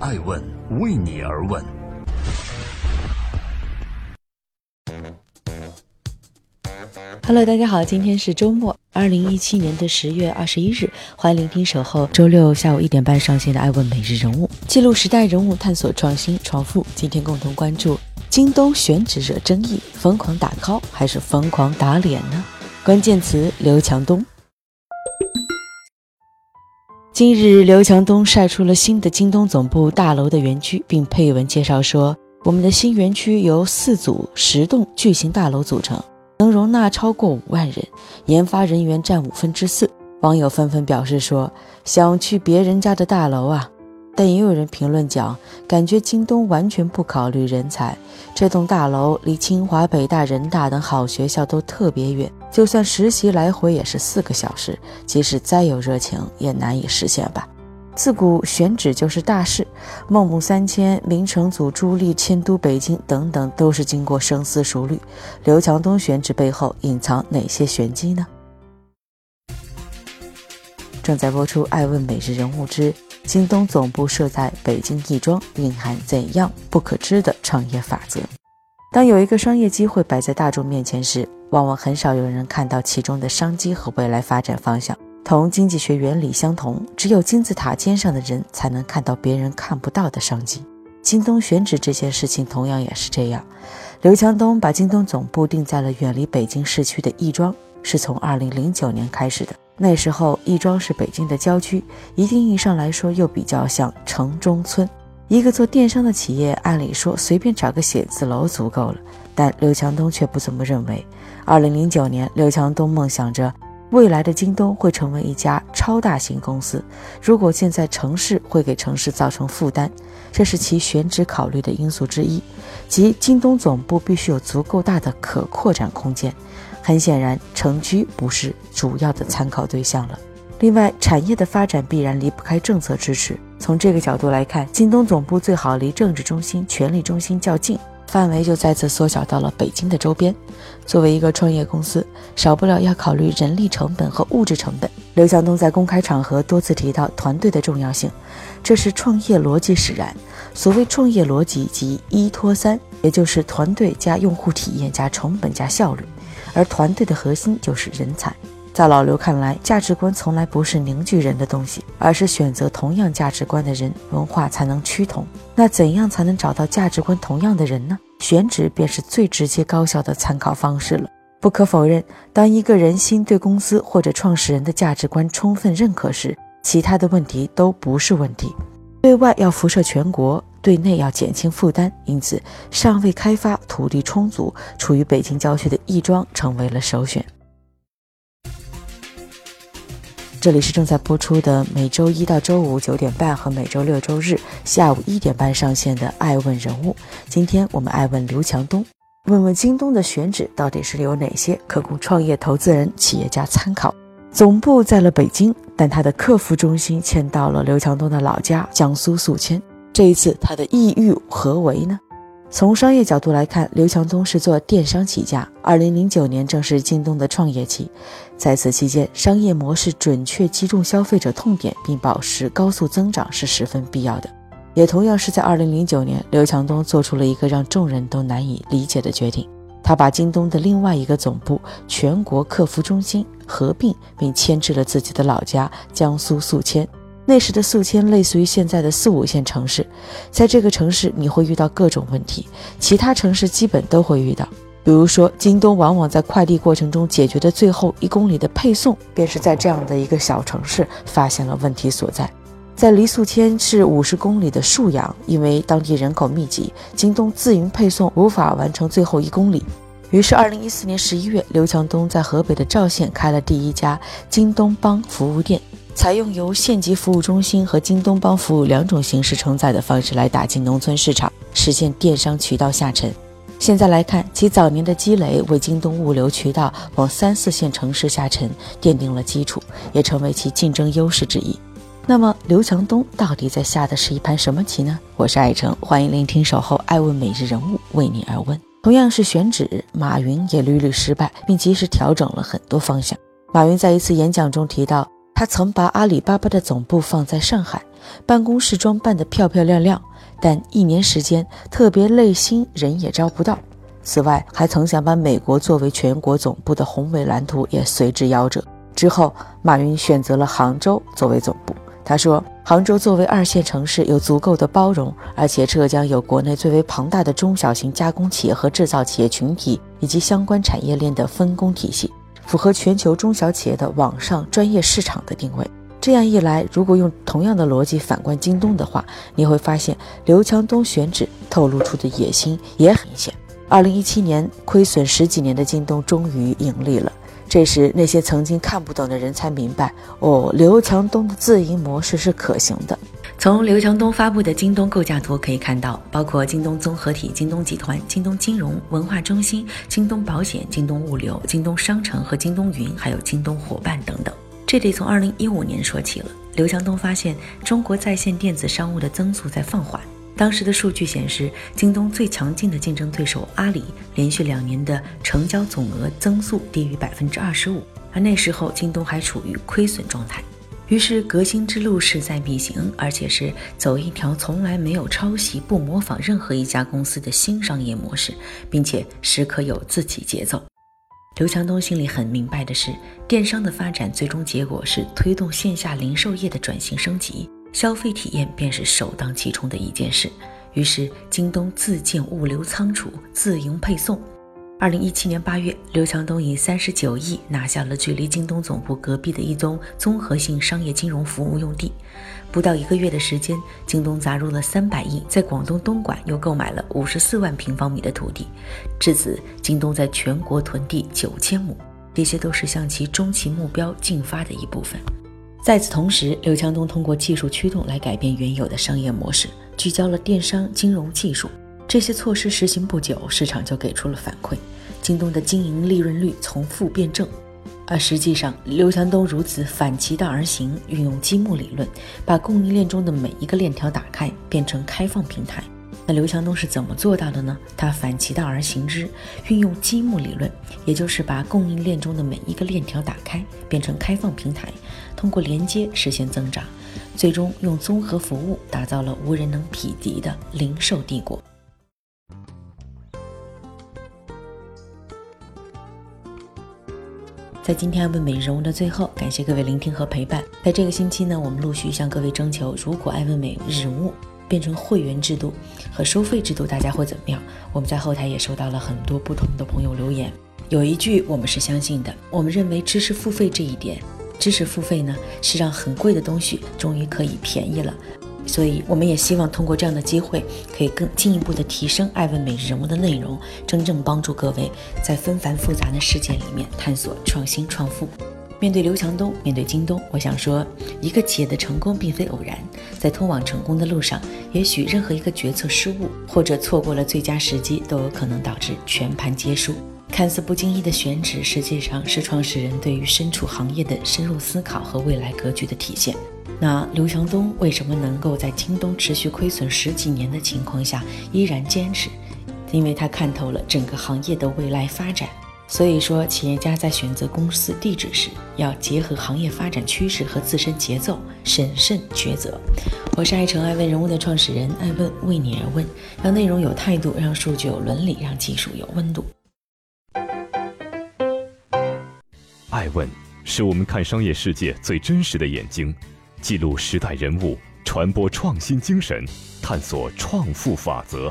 爱问为你而问。Hello，大家好，今天是周末，二零一七年的十月二十一日，欢迎聆听守候周六下午一点半上线的《爱问每日人物》，记录时代人物，探索创新创富。今天共同关注：京东选址惹争议，疯狂打 call 还是疯狂打脸呢？关键词：刘强东。今日，刘强东晒出了新的京东总部大楼的园区，并配文介绍说：“我们的新园区由四组十栋巨型大楼组成。”能容纳超过五万人，研发人员占五分之四。网友纷纷表示说：“想去别人家的大楼啊！”但也有人评论讲，感觉京东完全不考虑人才。这栋大楼离清华、北大、人大等好学校都特别远，就算实习来回也是四个小时，即使再有热情，也难以实现吧。自古选址就是大事，孟母三迁、明成祖朱棣迁都北京等等，都是经过深思熟虑。刘强东选址背后隐藏哪些玄机呢？正在播出《爱问每日人物之京东总部设在北京亦庄，蕴含怎样不可知的创业法则》。当有一个商业机会摆在大众面前时，往往很少有人看到其中的商机和未来发展方向。同经济学原理相同，只有金字塔尖上的人才能看到别人看不到的商机。京东选址这件事情同样也是这样。刘强东把京东总部定在了远离北京市区的亦庄，是从2009年开始的。那时候亦庄是北京的郊区，一定意义上来说又比较像城中村。一个做电商的企业，按理说随便找个写字楼足够了，但刘强东却不这么认为。2009年，刘强东梦想着。未来的京东会成为一家超大型公司，如果建在城市会给城市造成负担，这是其选址考虑的因素之一。即京东总部必须有足够大的可扩展空间。很显然，城区不是主要的参考对象了。另外，产业的发展必然离不开政策支持。从这个角度来看，京东总部最好离政治中心、权力中心较近。范围就再次缩小到了北京的周边。作为一个创业公司，少不了要考虑人力成本和物质成本。刘强东在公开场合多次提到团队的重要性，这是创业逻辑使然。所谓创业逻辑即一拖三，也就是团队加用户体验加成本加效率，而团队的核心就是人才。在老刘看来，价值观从来不是凝聚人的东西，而是选择同样价值观的人，文化才能趋同。那怎样才能找到价值观同样的人呢？选址便是最直接高效的参考方式了。不可否认，当一个人心对公司或者创始人的价值观充分认可时，其他的问题都不是问题。对外要辐射全国，对内要减轻负担，因此尚未开发、土地充足、处于北京郊区的亦庄成为了首选。这里是正在播出的每周一到周五九点半和每周六周日下午一点半上线的《爱问人物》。今天我们爱问刘强东，问问京东的选址到底是有哪些可供创业投资人、企业家参考？总部在了北京，但他的客服中心迁到了刘强东的老家江苏宿迁。这一次他的意欲何为呢？从商业角度来看，刘强东是做电商起家。二零零九年正是京东的创业期，在此期间，商业模式准确击中消费者痛点，并保持高速增长是十分必要的。也同样是在二零零九年，刘强东做出了一个让众人都难以理解的决定，他把京东的另外一个总部——全国客服中心合并，并迁至了自己的老家江苏宿迁。那时的宿迁类似于现在的四五线城市，在这个城市你会遇到各种问题，其他城市基本都会遇到。比如说，京东往往在快递过程中解决的最后一公里的配送，便是在这样的一个小城市发现了问题所在。在离宿迁是五十公里的沭阳，因为当地人口密集，京东自营配送无法完成最后一公里，于是二零一四年十一月，刘强东在河北的赵县开了第一家京东帮服务店。采用由县级服务中心和京东帮服务两种形式承载的方式来打进农村市场，实现电商渠道下沉。现在来看，其早年的积累为京东物流渠道往三四线城市下沉奠定了基础，也成为其竞争优势之一。那么，刘强东到底在下的是一盘什么棋呢？我是爱成，欢迎聆听守候爱问每日人物为你而问。同样是选址，马云也屡屡失败，并及时调整了很多方向。马云在一次演讲中提到。他曾把阿里巴巴的总部放在上海，办公室装扮得漂漂亮亮，但一年时间，特别累心，人也招不到。此外，还曾想把美国作为全国总部的宏伟蓝图也随之夭折。之后，马云选择了杭州作为总部。他说：“杭州作为二线城市，有足够的包容，而且浙江有国内最为庞大的中小型加工企业和制造企业群体，以及相关产业链的分工体系。”符合全球中小企业的网上专业市场的定位。这样一来，如果用同样的逻辑反观京东的话，你会发现刘强东选址透露出的野心也很明显。二零一七年亏损十几年的京东终于盈利了。这时，那些曾经看不懂的人才明白，哦，刘强东的自营模式是可行的。从刘强东发布的京东构架图可以看到，包括京东综合体、京东集团、京东金融、文化中心、京东保险、京东物流、京东商城和京东云，还有京东伙伴等等。这得从二零一五年说起了。刘强东发现，中国在线电子商务的增速在放缓。当时的数据显示，京东最强劲的竞争对手阿里，连续两年的成交总额增速低于百分之二十五，而那时候京东还处于亏损状态。于是，革新之路势在必行，而且是走一条从来没有抄袭、不模仿任何一家公司的新商业模式，并且时刻有自己节奏。刘强东心里很明白的是，电商的发展最终结果是推动线下零售业的转型升级，消费体验便是首当其冲的一件事。于是，京东自建物流仓储，自营配送。二零一七年八月，刘强东以三十九亿拿下了距离京东总部隔壁的一宗综合性商业金融服务用地。不到一个月的时间，京东砸入了三百亿，在广东东莞又购买了五十四万平方米的土地。至此，京东在全国囤地九千亩，这些都是向其终极目标进发的一部分。在此同时，刘强东通过技术驱动来改变原有的商业模式，聚焦了电商金融技术。这些措施实行不久，市场就给出了反馈，京东的经营利润率从负变正。而实际上，刘强东如此反其道而行，运用积木理论，把供应链中的每一个链条打开，变成开放平台。那刘强东是怎么做到的呢？他反其道而行之，运用积木理论，也就是把供应链中的每一个链条打开，变成开放平台，通过连接实现增长，最终用综合服务打造了无人能匹敌的零售帝国。在今天爱问每日人物的最后，感谢各位聆听和陪伴。在这个星期呢，我们陆续向各位征求，如果爱问每日人物变成会员制度和收费制度，大家会怎么样？我们在后台也收到了很多不同的朋友留言，有一句我们是相信的，我们认为知识付费这一点，知识付费呢是让很贵的东西终于可以便宜了。所以，我们也希望通过这样的机会，可以更进一步的提升爱问每日人物的内容，真正帮助各位在纷繁复杂的世界里面探索创新创富。面对刘强东，面对京东，我想说，一个企业的成功并非偶然，在通往成功的路上，也许任何一个决策失误或者错过了最佳时机，都有可能导致全盘皆输。看似不经意的选址，实际上是创始人对于身处行业的深入思考和未来格局的体现。那刘强东为什么能够在京东持续亏损十几年的情况下依然坚持？因为他看透了整个行业的未来发展。所以说，企业家在选择公司地址时，要结合行业发展趋势和自身节奏，审慎抉择。我是爱成爱问人物的创始人，爱问为你而问，让内容有态度，让数据有伦理，让技术有温度。爱问是我们看商业世界最真实的眼睛。记录时代人物，传播创新精神，探索创富法则。